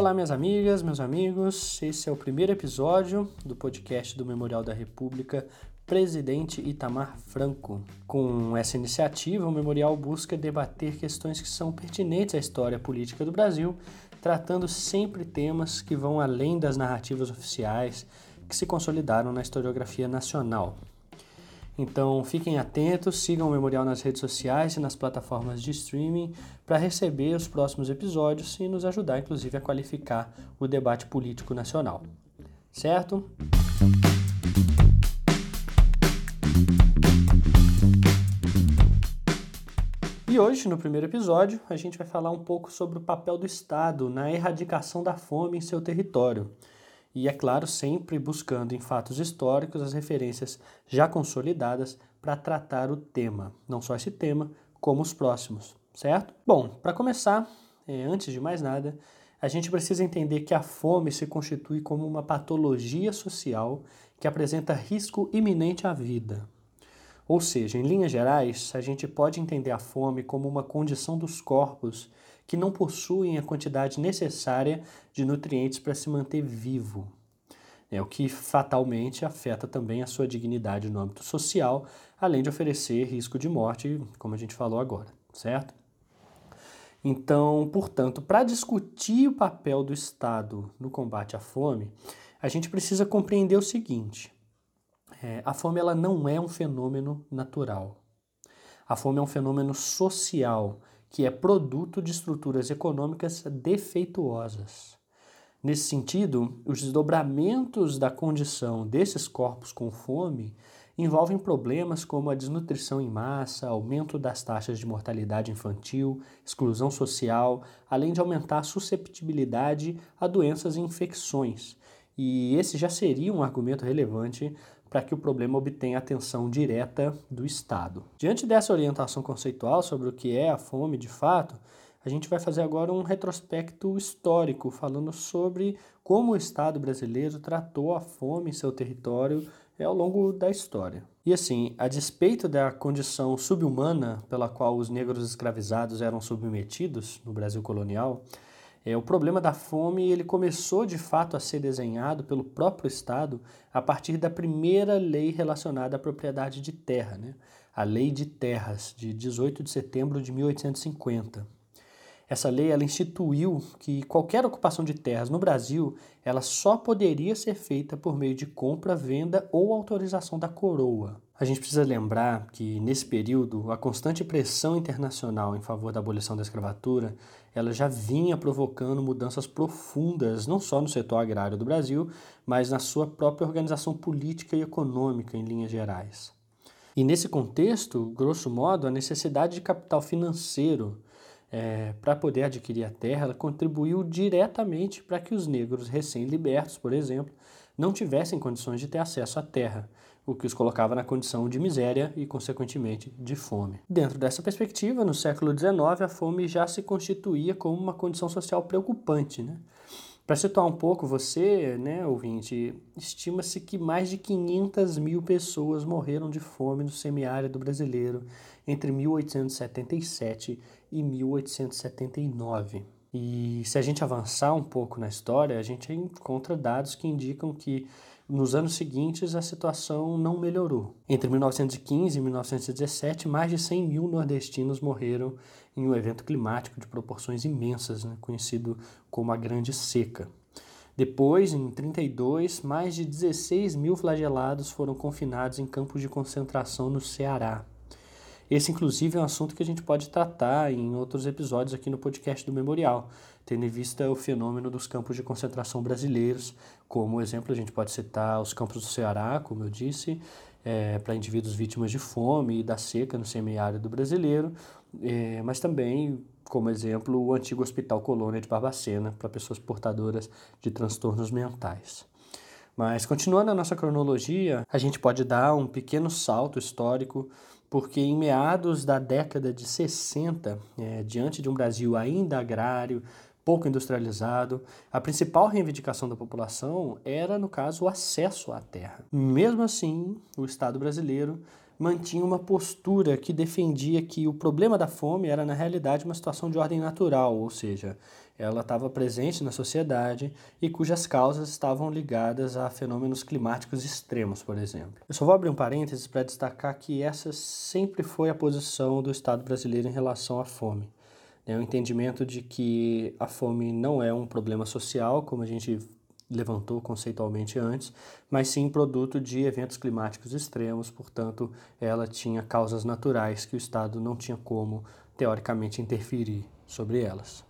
Olá, minhas amigas, meus amigos. Esse é o primeiro episódio do podcast do Memorial da República Presidente Itamar Franco. Com essa iniciativa, o memorial busca debater questões que são pertinentes à história política do Brasil, tratando sempre temas que vão além das narrativas oficiais que se consolidaram na historiografia nacional. Então fiquem atentos, sigam o Memorial nas redes sociais e nas plataformas de streaming para receber os próximos episódios e nos ajudar, inclusive, a qualificar o debate político nacional. Certo? E hoje, no primeiro episódio, a gente vai falar um pouco sobre o papel do Estado na erradicação da fome em seu território e, é claro, sempre buscando em fatos históricos as referências já consolidadas para tratar o tema, não só esse tema, como os próximos, certo? Bom, para começar, é, antes de mais nada, a gente precisa entender que a fome se constitui como uma patologia social que apresenta risco iminente à vida. Ou seja, em linhas gerais, a gente pode entender a fome como uma condição dos corpos que não possuem a quantidade necessária de nutrientes para se manter vivo. É o que fatalmente afeta também a sua dignidade no âmbito social, além de oferecer risco de morte, como a gente falou agora, certo? Então, portanto, para discutir o papel do Estado no combate à fome, a gente precisa compreender o seguinte: é, a fome ela não é um fenômeno natural. A fome é um fenômeno social que é produto de estruturas econômicas defeituosas. Nesse sentido, os desdobramentos da condição desses corpos com fome envolvem problemas como a desnutrição em massa, aumento das taxas de mortalidade infantil, exclusão social, além de aumentar a susceptibilidade a doenças e infecções. E esse já seria um argumento relevante para que o problema obtenha atenção direta do Estado. Diante dessa orientação conceitual sobre o que é a fome de fato, a gente vai fazer agora um retrospecto histórico, falando sobre como o Estado brasileiro tratou a fome em seu território ao longo da história. E assim, a despeito da condição subhumana pela qual os negros escravizados eram submetidos no Brasil colonial, é, o problema da fome ele começou de fato a ser desenhado pelo próprio Estado a partir da primeira lei relacionada à propriedade de terra, né? a Lei de Terras, de 18 de setembro de 1850. Essa lei ela instituiu que qualquer ocupação de terras no Brasil ela só poderia ser feita por meio de compra, venda ou autorização da coroa. A gente precisa lembrar que nesse período a constante pressão internacional em favor da abolição da escravatura ela já vinha provocando mudanças profundas não só no setor agrário do Brasil, mas na sua própria organização política e econômica em linhas gerais. E nesse contexto, grosso modo, a necessidade de capital financeiro é, para poder adquirir a terra, ela contribuiu diretamente para que os negros recém-libertos, por exemplo, não tivessem condições de ter acesso à terra, o que os colocava na condição de miséria e, consequentemente, de fome. Dentro dessa perspectiva, no século XIX, a fome já se constituía como uma condição social preocupante. Né? Para situar um pouco você, né, ouvinte, estima-se que mais de 500 mil pessoas morreram de fome no semiárido brasileiro entre 1877 e 1879. E se a gente avançar um pouco na história, a gente encontra dados que indicam que nos anos seguintes a situação não melhorou. Entre 1915 e 1917, mais de 100 mil nordestinos morreram em um evento climático de proporções imensas, né, conhecido como a Grande Seca. Depois, em 32, mais de 16 mil flagelados foram confinados em campos de concentração no Ceará. Esse, inclusive, é um assunto que a gente pode tratar em outros episódios aqui no podcast do Memorial, tendo em vista o fenômeno dos campos de concentração brasileiros. Como exemplo, a gente pode citar os campos do Ceará, como eu disse, é, para indivíduos vítimas de fome e da seca no semiárido brasileiro, é, mas também, como exemplo, o antigo Hospital Colônia de Barbacena, para pessoas portadoras de transtornos mentais. Mas continuando a nossa cronologia, a gente pode dar um pequeno salto histórico porque em meados da década de 60, é, diante de um Brasil ainda agrário, pouco industrializado, a principal reivindicação da população era, no caso, o acesso à terra. Mesmo assim, o Estado brasileiro mantinha uma postura que defendia que o problema da fome era, na realidade, uma situação de ordem natural, ou seja, ela estava presente na sociedade e cujas causas estavam ligadas a fenômenos climáticos extremos, por exemplo. Eu só vou abrir um parênteses para destacar que essa sempre foi a posição do Estado brasileiro em relação à fome. É o entendimento de que a fome não é um problema social, como a gente levantou conceitualmente antes, mas sim produto de eventos climáticos extremos, portanto, ela tinha causas naturais que o Estado não tinha como, teoricamente, interferir sobre elas.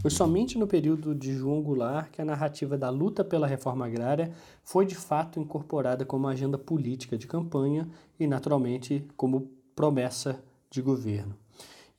Foi somente no período de João Goulart que a narrativa da luta pela reforma agrária foi de fato incorporada como agenda política de campanha e, naturalmente, como promessa de governo.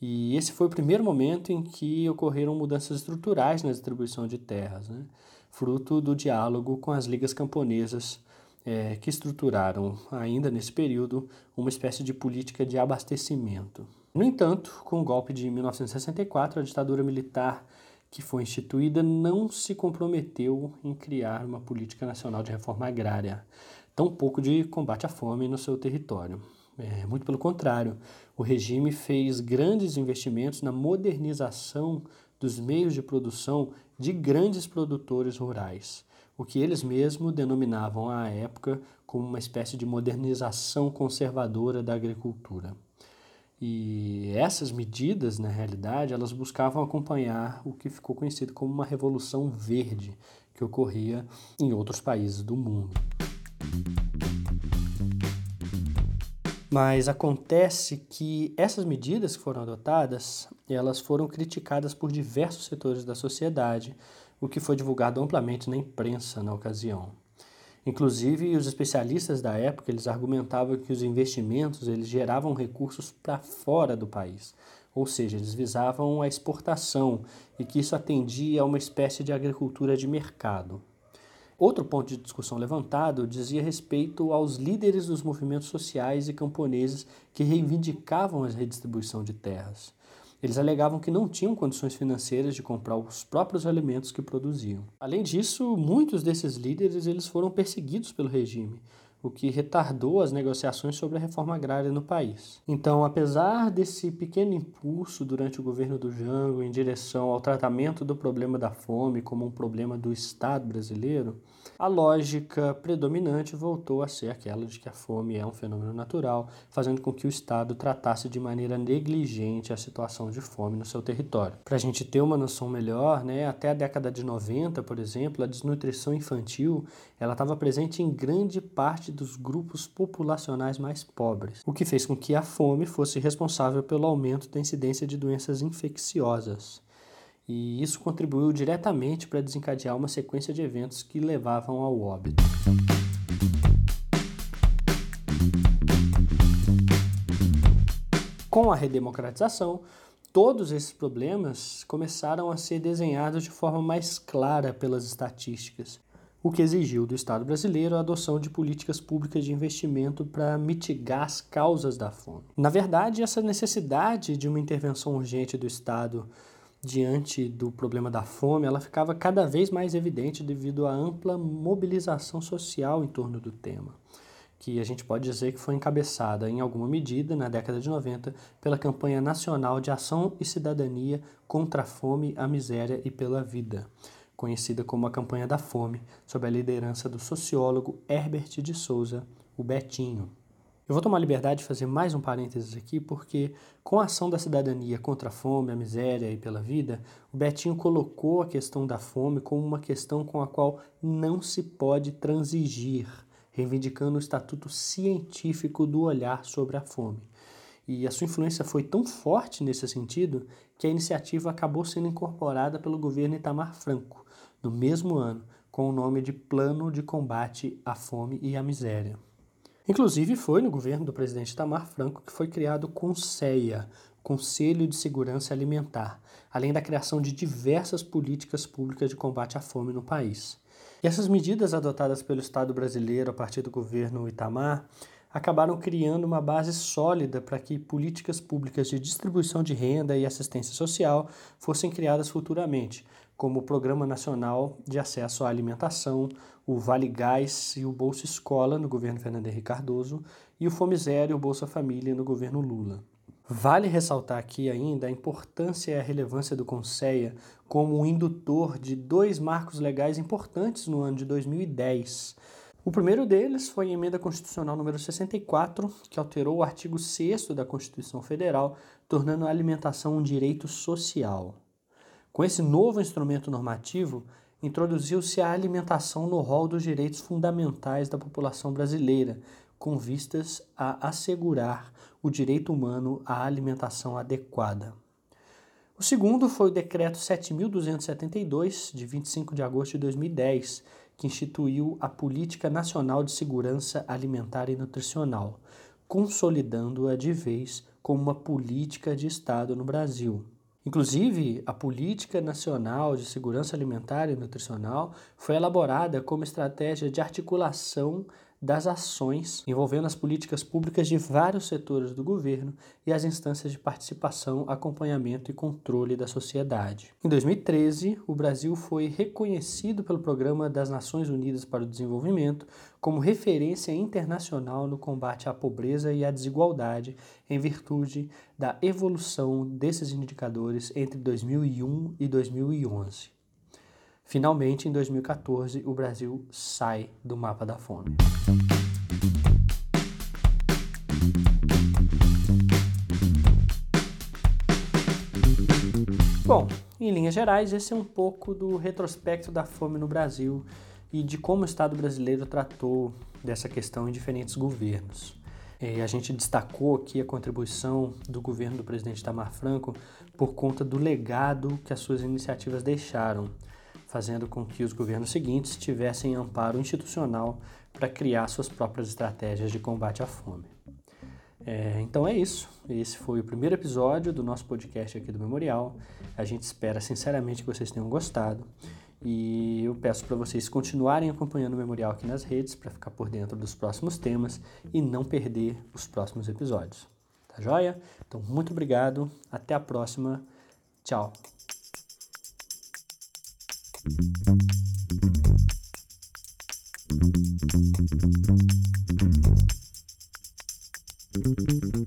E esse foi o primeiro momento em que ocorreram mudanças estruturais na distribuição de terras, né? fruto do diálogo com as ligas camponesas, é, que estruturaram, ainda nesse período, uma espécie de política de abastecimento. No entanto, com o golpe de 1964, a ditadura militar que foi instituída não se comprometeu em criar uma política nacional de reforma agrária, tampouco de combate à fome no seu território. É, muito pelo contrário, o regime fez grandes investimentos na modernização dos meios de produção de grandes produtores rurais, o que eles mesmos denominavam à época como uma espécie de modernização conservadora da agricultura. E essas medidas, na realidade, elas buscavam acompanhar o que ficou conhecido como uma revolução verde que ocorria em outros países do mundo. Mas acontece que essas medidas que foram adotadas, elas foram criticadas por diversos setores da sociedade, o que foi divulgado amplamente na imprensa na ocasião. Inclusive, os especialistas da época, eles argumentavam que os investimentos eles geravam recursos para fora do país, ou seja, eles visavam a exportação e que isso atendia a uma espécie de agricultura de mercado. Outro ponto de discussão levantado dizia respeito aos líderes dos movimentos sociais e camponeses que reivindicavam a redistribuição de terras. Eles alegavam que não tinham condições financeiras de comprar os próprios alimentos que produziam. Além disso, muitos desses líderes eles foram perseguidos pelo regime, o que retardou as negociações sobre a reforma agrária no país. Então, apesar desse pequeno impulso durante o governo do Jango em direção ao tratamento do problema da fome como um problema do Estado brasileiro, a lógica predominante voltou a ser aquela de que a fome é um fenômeno natural, fazendo com que o Estado tratasse de maneira negligente a situação de fome no seu território. Para a gente ter uma noção melhor, né, até a década de 90, por exemplo, a desnutrição infantil ela estava presente em grande parte dos grupos populacionais mais pobres, o que fez com que a fome fosse responsável pelo aumento da incidência de doenças infecciosas. E isso contribuiu diretamente para desencadear uma sequência de eventos que levavam ao óbito. Com a redemocratização, todos esses problemas começaram a ser desenhados de forma mais clara pelas estatísticas o que exigiu do Estado brasileiro a adoção de políticas públicas de investimento para mitigar as causas da fome. Na verdade, essa necessidade de uma intervenção urgente do Estado diante do problema da fome, ela ficava cada vez mais evidente devido à ampla mobilização social em torno do tema, que a gente pode dizer que foi encabeçada em alguma medida na década de 90 pela campanha nacional de ação e cidadania contra a fome, a miséria e pela vida conhecida como a Campanha da Fome, sob a liderança do sociólogo Herbert de Souza, o Betinho. Eu vou tomar liberdade de fazer mais um parênteses aqui, porque com a ação da cidadania contra a fome, a miséria e pela vida, o Betinho colocou a questão da fome como uma questão com a qual não se pode transigir, reivindicando o estatuto científico do olhar sobre a fome. E a sua influência foi tão forte nesse sentido que a iniciativa acabou sendo incorporada pelo governo Itamar Franco, no mesmo ano, com o nome de Plano de Combate à Fome e à Miséria. Inclusive, foi no governo do presidente Itamar Franco que foi criado o CONSEA, Conselho de Segurança Alimentar, além da criação de diversas políticas públicas de combate à fome no país. E essas medidas adotadas pelo Estado brasileiro a partir do governo Itamar acabaram criando uma base sólida para que políticas públicas de distribuição de renda e assistência social fossem criadas futuramente, como o Programa Nacional de Acesso à Alimentação, o Vale Gás e o Bolsa Escola no governo Fernando Henrique Cardoso e o Fome Zero e o Bolsa Família no governo Lula. Vale ressaltar aqui ainda a importância e a relevância do Conceia como um indutor de dois marcos legais importantes no ano de 2010. O primeiro deles foi a Emenda Constitucional número 64, que alterou o artigo 6 da Constituição Federal, tornando a alimentação um direito social. Com esse novo instrumento normativo, introduziu-se a alimentação no rol dos direitos fundamentais da população brasileira, com vistas a assegurar o direito humano à alimentação adequada. O segundo foi o Decreto 7.272, de 25 de agosto de 2010, que instituiu a Política Nacional de Segurança Alimentar e Nutricional, consolidando-a de vez como uma política de Estado no Brasil. Inclusive, a Política Nacional de Segurança Alimentar e Nutricional foi elaborada como estratégia de articulação das ações envolvendo as políticas públicas de vários setores do governo e as instâncias de participação, acompanhamento e controle da sociedade. Em 2013, o Brasil foi reconhecido pelo Programa das Nações Unidas para o Desenvolvimento como referência internacional no combate à pobreza e à desigualdade, em virtude da evolução desses indicadores entre 2001 e 2011. Finalmente, em 2014, o Brasil sai do mapa da fome. Bom, em linhas gerais, esse é um pouco do retrospecto da fome no Brasil e de como o Estado brasileiro tratou dessa questão em diferentes governos. E a gente destacou aqui a contribuição do governo do presidente Tamar Franco por conta do legado que as suas iniciativas deixaram fazendo com que os governos seguintes tivessem amparo institucional para criar suas próprias estratégias de combate à fome. É, então é isso. Esse foi o primeiro episódio do nosso podcast aqui do Memorial. A gente espera sinceramente que vocês tenham gostado. E eu peço para vocês continuarem acompanhando o Memorial aqui nas redes para ficar por dentro dos próximos temas e não perder os próximos episódios. Tá joia? Então, muito obrigado. Até a próxima. Tchau. Thank you.